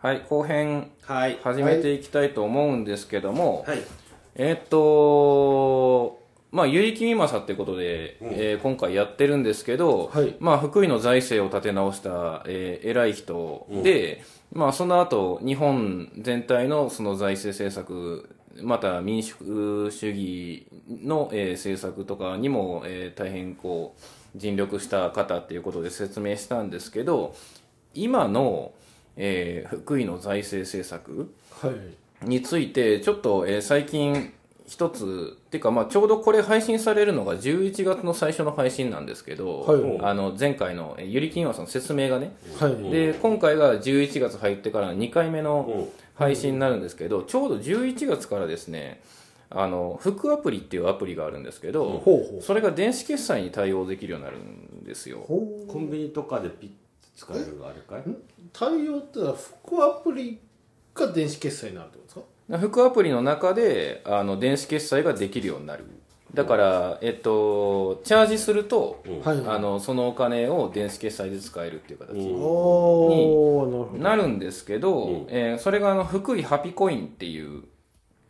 はい、後編はい。始めていきたいと思うんですけども、はい。えーっと、まあ、有力みまさってことで、えー今回やってるんですけど、はい。まあ、福井の財政を立て直した、えー偉い人で、まあ、その後、日本全体のその財政政策、また民主主義の、えー政策とかにも、えー大変こう、尽力した方っていうことで説明したんですけど、今の、えー福井の財政政策、はい。についてちょっと、えー最近一つっていうか、まあ、ちょうどこれ配信されるのが11月の最初の配信なんですけど、はい。あの前回のえーゆりきんわさんの説明がね、はい。で今回が11月入ってから2回目のう。ん配信になるんですけど、ちょうど11月からですねあの福アプリっていうアプリがあるんですけど、ほうほう。それが電子決済に対応できるようになるんですよ。ほう。コンビニとかでピッて使えるあれかい？対応ってのは副アプリが電子決済になるってことですか？福アプリの中であの電子決済ができるようになる。だから、えっと、チャージすると、はいあのそのお金を電子決済で使えるっていう形うん。になるんですけど、うん。えーそれがあの福井ハピコインっていう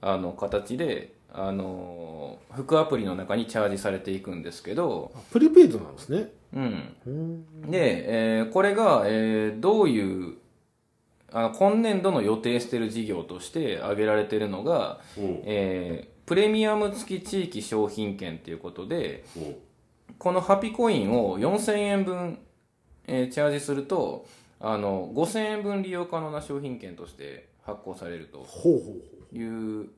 あの形であの福アプリの中にチャージされていくんですけど、あプリペイドなんですね。うん、うん。で、えーこれが、えーどういうあの今年度の予定している事業として挙げられているのが、うん。えープレミアム付き地域商品券ということでうん。このハピコインを4000円分、えーチャージするとあの5000円分利用可能な商品券として発行されるとほうほうほいう、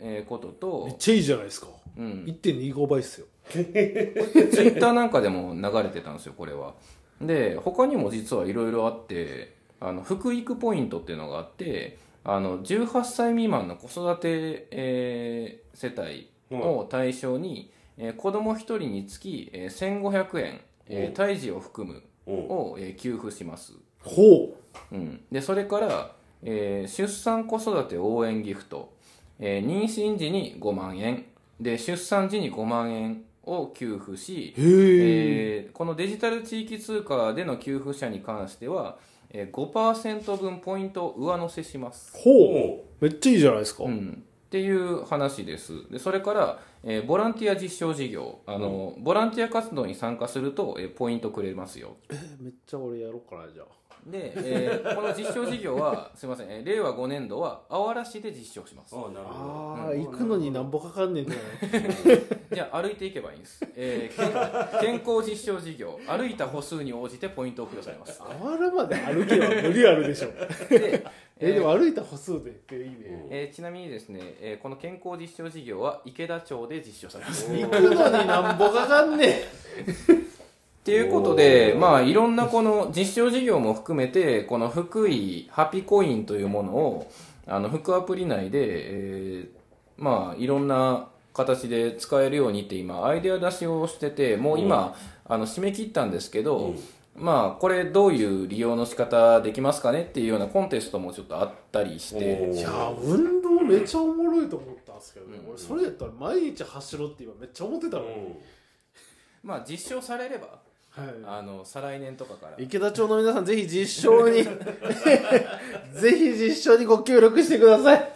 えーことと、うめっちゃいいじゃないですか。うん、1.25倍っすよ。ツイッターなんかでも流れてたんですよこれは。で他にも実はいろいろあってあの福育ポイントっていうのがあってあの18歳未満の子育て、えー世帯を対象に、えー子供1人につき、えー1500円、えー胎児を含むうん。を、えー給付します、ほうん、でそれから、えー出産子育て応援ギフト、えー妊娠時に5万円。で出産時に5万円を給付し、ええーこのデジタル地域通貨での給付者に関しては、えー、5%分ポイントを上乗せします、ほう。おめっちゃいいじゃないですか。うん、っていう話です。でそれから、えーボランティア実証事業。あの、ボランティア活動に参加すると、えーポイントくれますよ。えめっちゃ俺やろうかなじゃあで、えーこの実証事業はすみません、えー令和5年度はあわら市で実証します。あなるほああ行くのになんぼかかんねんじゃないじゃあ歩いていけばいいんです、えー健健康実証事業歩いた歩数に応じてポイントを付与されます。あわらまで歩けば無理あるでしょ。で、えでも歩いた歩数でっていいねえーちなみにですね、えーこの健康実証事業は池田町で実証されます。行くのになんぼかかんねん っていうことで、まあ、いろんなこの実証事業も含めて、この福井ハピコインというものを、あの、福アプリ内で、えーまあ、いろんな形で使えるようにって今、アイデア出しをしてて、もう今、あの、締め切ったんですけど、まあ、これどういう利用の仕方できますかねっていうようなコンテストもちょっとあったりして、おいやー運動めっちゃおもろいと思ったんですけどね、俺それやったら毎日走ろうって今めっちゃ思ってたの、まあ、実証されれば、はい。あの、再来年とかから、池田町の皆さんぜひ実証に ぜひ実証にご協力してください。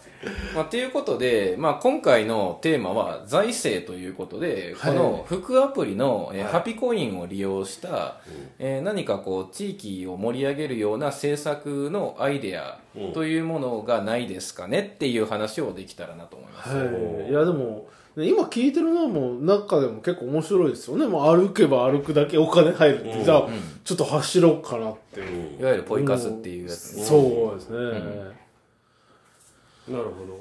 まあ、ということで、まあ、今回のテーマは財政ということで、はい。この福アプリの、えーはい。ハピコインを利用した、えー何かこう地域を盛り上げるような政策のアイデアうん。というものがないですかねっていう話をできたらなと思います。はい。いやでも、ね、今聞いてるのも中でも結構面白いですよね。もう歩けば歩くだけお金入るって、う。ん。じゃあ、ちょっと走ろうかなって。いう、いわゆるポイ活っていうやつね。そうですね、なるほど。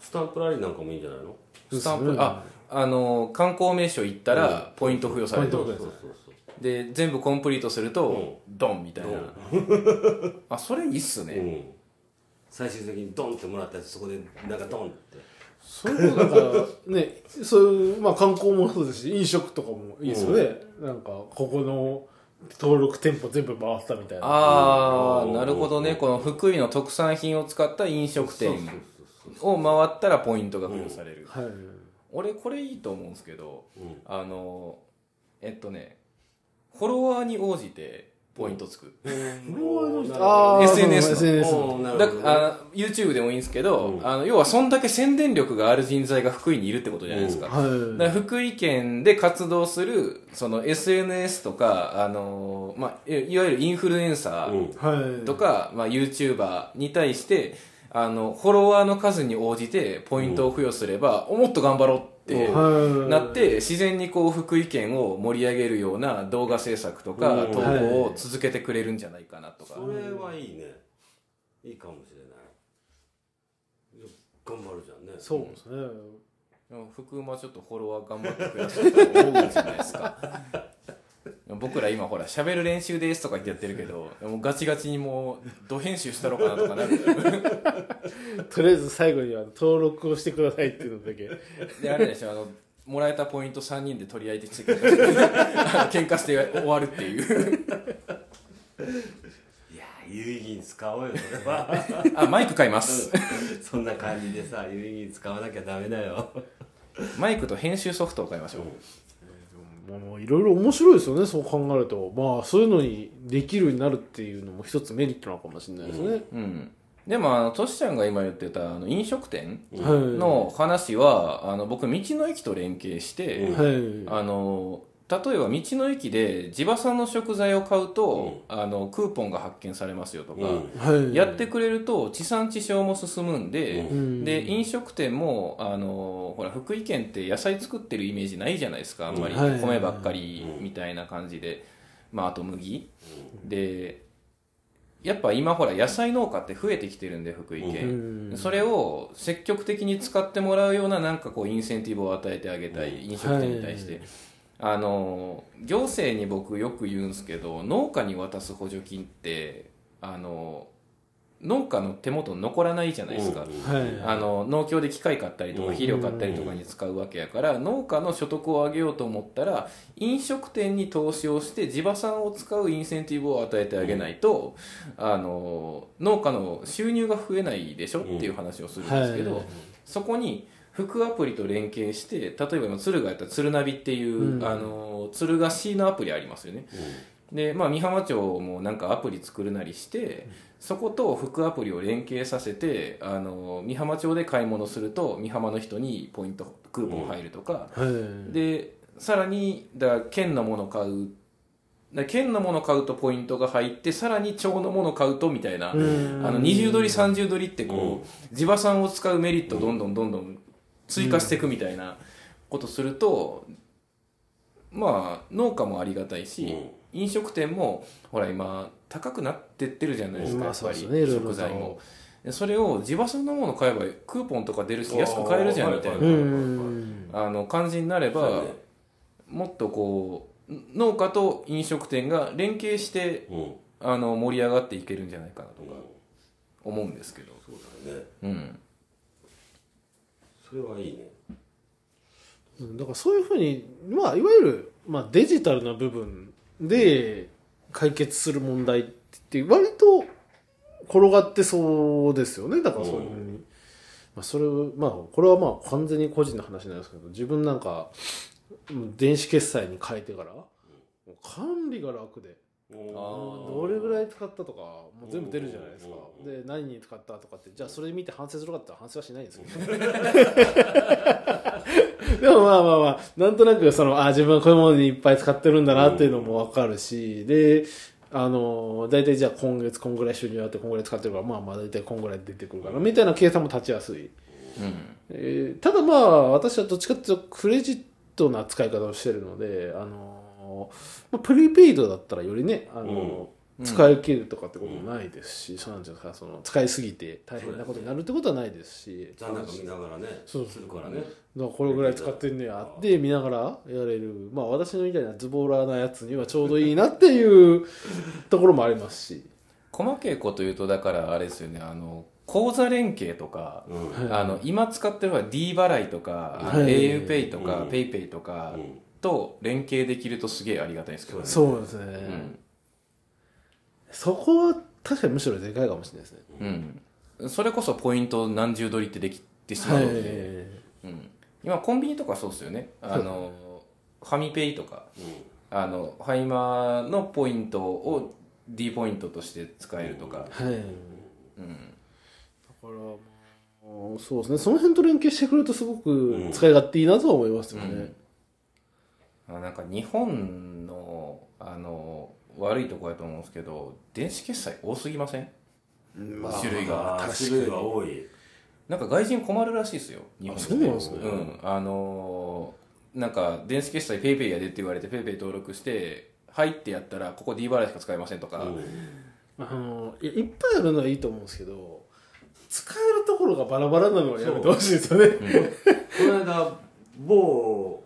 スタンプラリーなんかもいいんじゃないの？スタンプ、あ、あの、観光名所行ったらポイント付与される。ポイントそうそうそうで、全部コンプリートすると、ドンみたいな。あ、それいいっすね。うん。最終的にドンってもらったやつそこでなんかドンってそれもだからねそういう、まあ、観光もそうですし飲食とかもいいですよね、なんかここの登録店舗全部回ったみたいな。ああ、うんなるほどね。この福井の特産品を使った飲食店を回ったらポイントが付与される。はい。俺これいいと思うんですけど、うん。あの、えっとね、フォロワーに応じて、ポイントつく。あーあー SNS の SNS だおーなるほど。ねあ YouTube でもいいんですけど、あの要はそんだけ宣伝力がある人材が福井にいるってことじゃないですか。福井県で活動するその SNS とか、あのまあ、いいわゆるインフルエンサーはい。とか、まあ、YouTuber に対してあのフォロワーの数に応じてポイントを付与すれば、おもっと頑張ろうってはいなって自然にこう福井県を盛り上げるような動画制作とかうん。投稿を続けてくれるんじゃないかなとか、それはいいね。いいかもしれない。頑張るじゃんね。そうですね。福馬ちょっとフォロワー頑張って増やそうと思うんじゃないですか 僕ら今ほら喋る練習ですとか言ってやってるけどもうガチガチにもうド編集したろうかなとかなる。とりあえず最後には登録をしてくださいっていうのだけ。であれでしょあのもらえたポイント3人で取り合いでして喧嘩して終わるっていう。いや有意義に使おうよそれは。あマイク買います。そんな感じでさ有意義に使わなきゃダメだよ。マイクと編集ソフトを買いましょうもういろいろ面白いですよねそう考えると。まあそういうのにできるようになるっていうのも一つメリットなのかもしれないですね、うん。でもあのトシちゃんが今言ってたあの飲食店。はい。の話はあの僕道の駅と連携して、はい。あの例えば道の駅で地場産の食材を買うと、あのクーポンが発見されますよとか、うん。はい。やってくれると地産地消も進むんで、うん。で飲食店もあのほら福井県って野菜作ってるイメージないじゃないですかあんまり、はい。米ばっかりみたいな感じで、まあ、あと麦、でやっぱ今ほら野菜農家って増えてきてるんで福井県、うん。それを積極的に使ってもらうようななんかこうインセンティブを与えてあげたい飲食店に対して、あの行政に僕よく言うんですけど農家に渡す補助金ってあの農家の手元に残らないじゃないですか、うんはいあの農協で機械買ったりとかうん。肥料買ったりとかに使うわけやから農家の所得を上げようと思ったら飲食店に投資をして地場産を使うインセンティブを与えてあげないとあの農家の収入が増えないでしょっていう話をするんですけど、はい。そこに副アプリと連携して例えば今敦賀やったら鶴ナビっていう、うん。あの敦賀市のアプリありますよね。で、まあ、美浜町もなんかアプリ作るなりして、そこと副アプリを連携させてあの美浜町で買い物すると美浜の人にポイントクーポン入るとか、はいでさらにだ県のもの買うだ県のもの買うとポイントが入ってさらに町のもの買うとみたいな、うん。あの20ドリ30ドリってこう、地場産を使うメリットをどんどんどんどん追加していくみたいなことすると、まあ農家もありがたいし、飲食店もほら今高くなってってるじゃないですか、まあやっぱり、そうですね食材も。でそれを地場産のもの買えばクーポンとか出るし安く買えるじゃんみたいな、ううん。あの感じになれば、もっとこう農家と飲食店が連携してうん。あの盛り上がっていけるんじゃないかなとか思うんですけど、そうだね。うん、それはいいね。うんだからそういうふうに、まあ、いわゆる、まあ、デジタルな部分で解決する問題って割と転がってそうですよね。だからそういうふうに、まあ、それをまあこれはまあ完全に個人の話なんですけど自分なんかうん電子決済に変えてから管理が楽でどれぐらい使ったとかもう全部出るじゃないですか。で何に使ったとかってじゃあそれ見て反省するかって反省はしないんですけど でもまあまあまあなんとなくそのあ自分はこういうものにいっぱい使ってるんだなっていうのも分かるしであの大体じゃあ今月こんぐらい収入あってこんぐらい使ってるからまあまあ大体こんぐらい出てくるかなみたいな計算も立ちやすい、うん。えーただまあ私はどっちかっていうとクレジットな使い方をしてるのであの、まあ、プリペイドだったらよりねあの、うん。使い切るとかってこともないですし、そうなんですかその使いすぎて大変なことになるってことはないですし。残高見ながらねそう。するからね。だからこれぐらい使ってんねやって見ながらやれる。まあ私のみたいなズボラなやつにはちょうどいいなっていう ところもありますし。細けいこと言うとだからあれですよね。あの口座連携とか、うん。あの今使ってるのは D 払いとか、はい。auPay とか、うん。PayPay とかうんと連携できるとすげえありがたいんですけどね。そうですね、うんそこは確かにむしろでかいかもしれないですね。うん、それこそポイント何十取りってできてしまはいうので、うん、今コンビニとかそうですよね。あのファミペイとか。あのファイマーのポイントを D ポイントとして使えるとか、はい、だうん、からまあそうですね。その辺と連携してくれるとすごく使い勝手いいなとは思いますよね、あなんか日本のあの悪いところやと思うんですけど電子決済多すぎません？まあ種類が種類が多い。なんか外人困るらしいですよ日本あそうなんですね。うん。あのーなんか電子決済 PayPay やでって言われて PayPay 登録して入ってやったらここ D 払いしか使えませんとか、あのいやいっぱいあるのはいいと思うんですけど使えるところがバラバラなのはやめてほしいですよね。この間某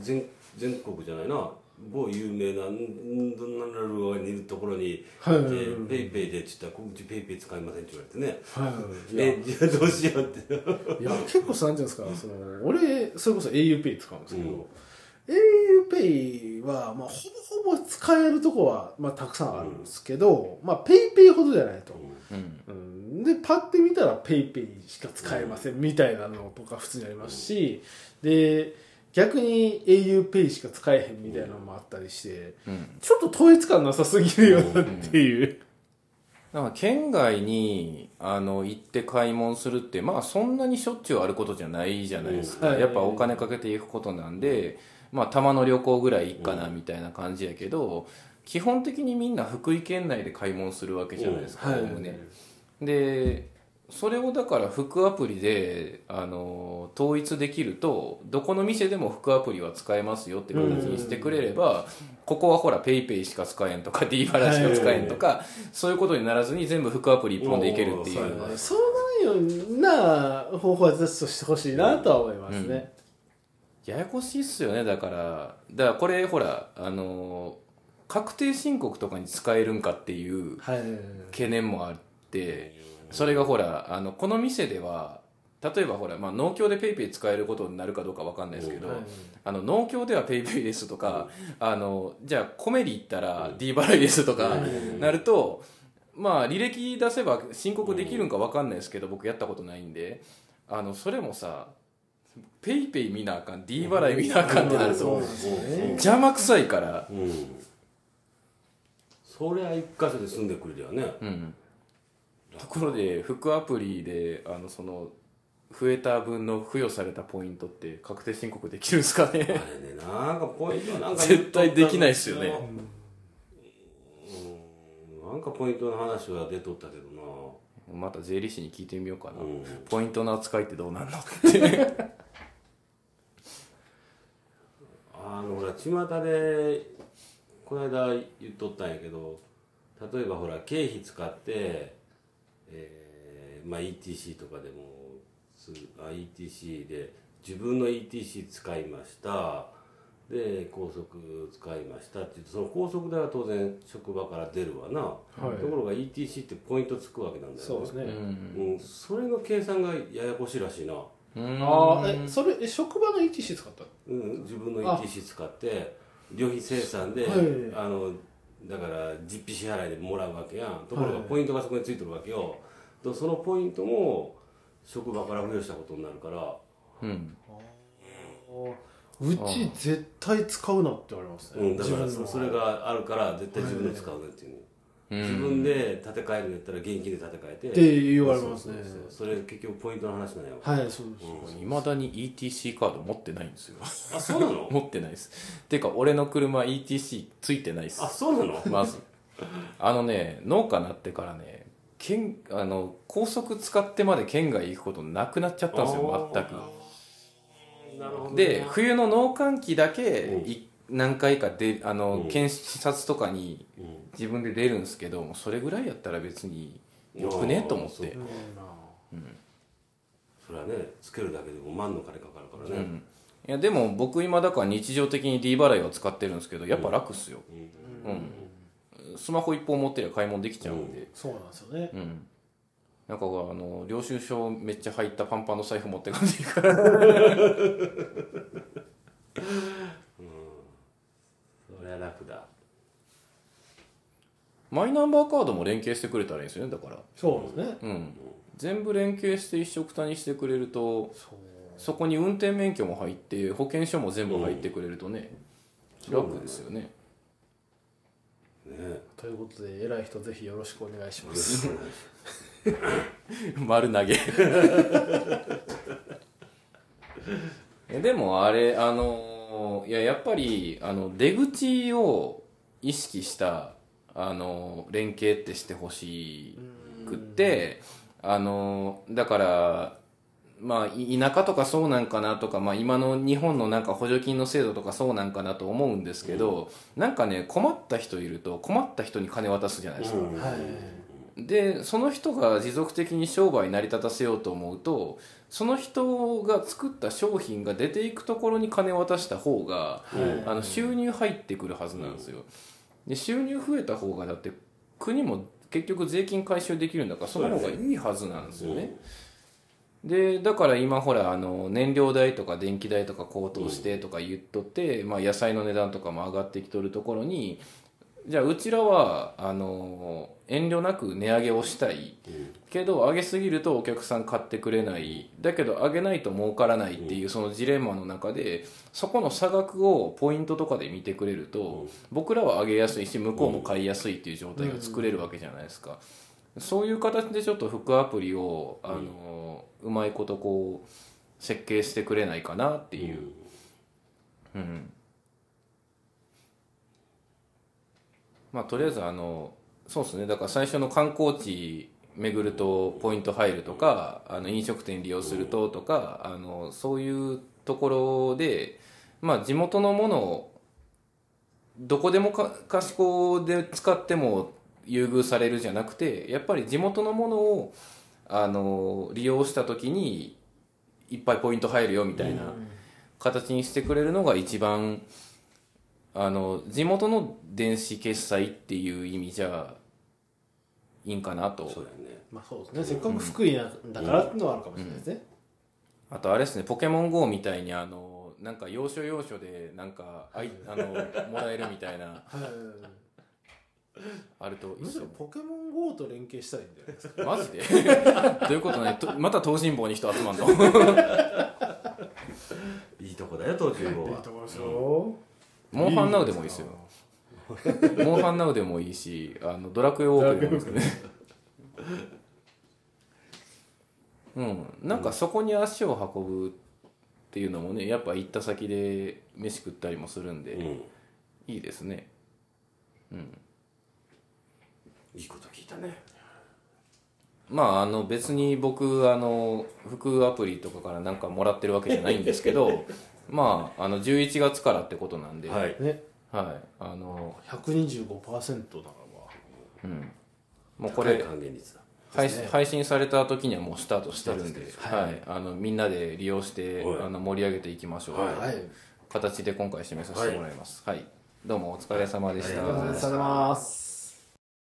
全全国じゃないな。某有名なうんどんなル側にいるところに「はい。でペイペイで」って言ったら「こっちペイペイ使いません」って言われてね。はい。えじゃあどうしようって。いや結構さなんていうんですか？その俺それこそ auPay 使うんですけど、うん auPay は、まあ、ほぼほぼ使えるとこは、まあ、たくさんあるんですけど、まあ PayPay ほどじゃないと、うん。うん、でパッて見たら PayPay しか使えませんみたいなのとか普通にありますし、で逆に auPay しか使えへんみたいなのもあったりして、うん。ちょっと統一感なさすぎるよなっていう、だから県外にあの行って買い物するってまあそんなにしょっちゅうあることじゃないじゃないですか、やっぱお金かけていくことなんでまあたまの旅行ぐらいいっかなみたいな感じやけど、基本的にみんな福井県内で買い物するわけじゃないですか、はい。おおむねでそれをだから服アプリであの統一できるとどこの店でも服アプリは使えますよって形にしてくれれば、ここはほら PayPay しか使えんとか D 払いしか使えんとか、そういうことにならずに全部服アプリ一本でいけるっていう。そうなるような方法はずっとしてほしいなとは思いますね、ややこしいっすよね。だからだからこれほらあの確定申告とかに使えるんかっていうはい。懸念もあってそれがほらあのこの店では例えばほら、まあ、農協で PayPay 使えることになるかどうかわかんないですけど、はい。あの農協では PayPay ですとか、あのじゃあコメリ行ったら D 払いですとかなると、まあ履歴出せば申告できるんかわかんないですけど僕やったことないんであのそれもさ PayPay 見なあかん D 払い見なあかんってなると邪魔くさいから、うん。そりゃ一箇所で住んでくれるよね。うん、ところで服アプリであのその増えた分の付与されたポイントって確定申告できるんですかね？あれねなんかポイントなんか絶対できないっすよね。うん。なんかポイントの話は出とったけどな。また税理士に聞いてみようかな、うん。ポイントの扱いってどうなんのって。あのほら巷でこの間言っとったんやけど例えばほら経費使って、えーまあ、ETC とかでもすあ ETC で自分の ETC 使いました。で高速使いましたって言ってその高速代は当然職場から出るわな、はい。ところが ETC ってポイントつくわけなんだよそうですね、うん。うん、それの計算がややこしいらしいな、うん。ああえそれえ職場の ETC 使ったうん、自分のあ。ETC 使って旅費生産で、はい。あのだから実費支払いでもらうわけやん。ところがはいポイントがそこについてるわけよ。とそのポイントも職場から付与したことになるから。うん。うち絶対使うなって言われますね、うん、だからそそれがあるから絶対自分の使うねっていう、うん自分で建て替えるんやったら現金で建て替えて。って言われますね。そうそうそう。それ結局ポイントの話なんよはいそうです、いまだに ETC カード持ってないんですよ。あそうなの？持ってないです。ていうか俺の車 ETC ついてないです。あそうなの？まず。あのね農家なってからね県あの高速使ってまで県外行くことなくなっちゃったんですよ全く。なるほどね。で冬の農閑期だけうん。い何回かであの、うん。検視察とかにうん。自分で出るんですけどもうそれぐらいやったら別によくねと思って。あーそれはねつけるだけでも万の金かかるからね、うん。いやでも僕今だから日常的に D 払いは使ってるんですけどやっぱ楽っすよ、うん。スマホ一本持ってりゃ買い物できちゃうんで。そうなんですよね。うん、なんかあの領収書めっちゃ入ったパンパンの財布持ってかんでいいから そりゃ楽だ。マイナンバーカードも連携してくれたらいいんですよねだから。そうですね。うん。全部連携して一緒くたにしてくれるとそこに運転免許も入って保険証も全部入ってくれるとね、楽ですよね。ね。ということで偉い人ぜひよろしくお願いします。丸投げ。えでもあれあのいややっぱりあの出口を意識したあの連携ってしてほしくってあのだからまあい田舎とかそうなんかなとか、まあ、今の日本のなんか補助金の制度とかそうなんかなと思うんですけど、なんかね困った人いると困った人に金渡すじゃないですか、うん。はいでその人が持続的に商売成り立たせようと思うとその人が作った商品が出ていくところに金渡した方が、あの収入入ってくるはずなんですよ。で収入増えた方がだって国も結局税金回収できるんだからその方がいいはずなんですよね。でだから今ほらあの燃料代とか電気代とか高騰してとか言っとって、まあ、野菜の値段とかも上がってきとるところにじゃあうちらはあの遠慮なく値上げをしたい。けど上げすぎるとお客さん買ってくれない。だけど上げないと儲からないっていうそのジレンマの中でそこの差額をポイントとかで見てくれると僕らは上げやすいし向こうも買いやすいっていう状態が作れるわけじゃないですか。そういう形でちょっと副アプリをあのうまいことこう設計してくれないかなっていう。うんまあとりあえずあのそうですね。だから最初の観光地巡るとポイント入るとかあの飲食店利用するととかあのそういうところでまあ地元のものをどこでもか賢子で使っても優遇されるじゃなくてやっぱり地元のものをあの利用した時にいっぱいポイント入るよみたいな形にしてくれるのが一番あの地元の電子決済っていう意味じゃいいんかなと。そうだよね。まあそうですね。せっかく福井なんだからっていうのはあるかもしれないですね、あとあれですねポケモン GO みたいにあのなんか要所要所でなんかあい。あのもらえるみたいな。はい。あるといいむしポケモン GO と連携したらいいんじゃないですか？マジで？どういうことねとまた東尋坊に人集まんの？いいとこだよ東尋坊は。ところでしょモンハンナウでもいいですよ。モンハンナウでもいいしあのドラクエウォークでもいいですよね。うん。なんかそこに足を運ぶっていうのもねやっぱ行った先で飯食ったりもするんで、うん。いいですね。いいこと聞いたね。まああの別に僕あの副アプリとかからなんかもらってるわけじゃないんですけど まああの11月からってことなんで、はい。ね。はい。あの125%ならばもうこ高いれ還元率だ。配信配信された時にはもうスタートしてるんで、スタはい。あのみんなで利用して、はい。あの盛り上げていきましょう、はい。はい。形で今回締めさせてもらいます、はい。どうもお疲れ様でした、ありがとうございます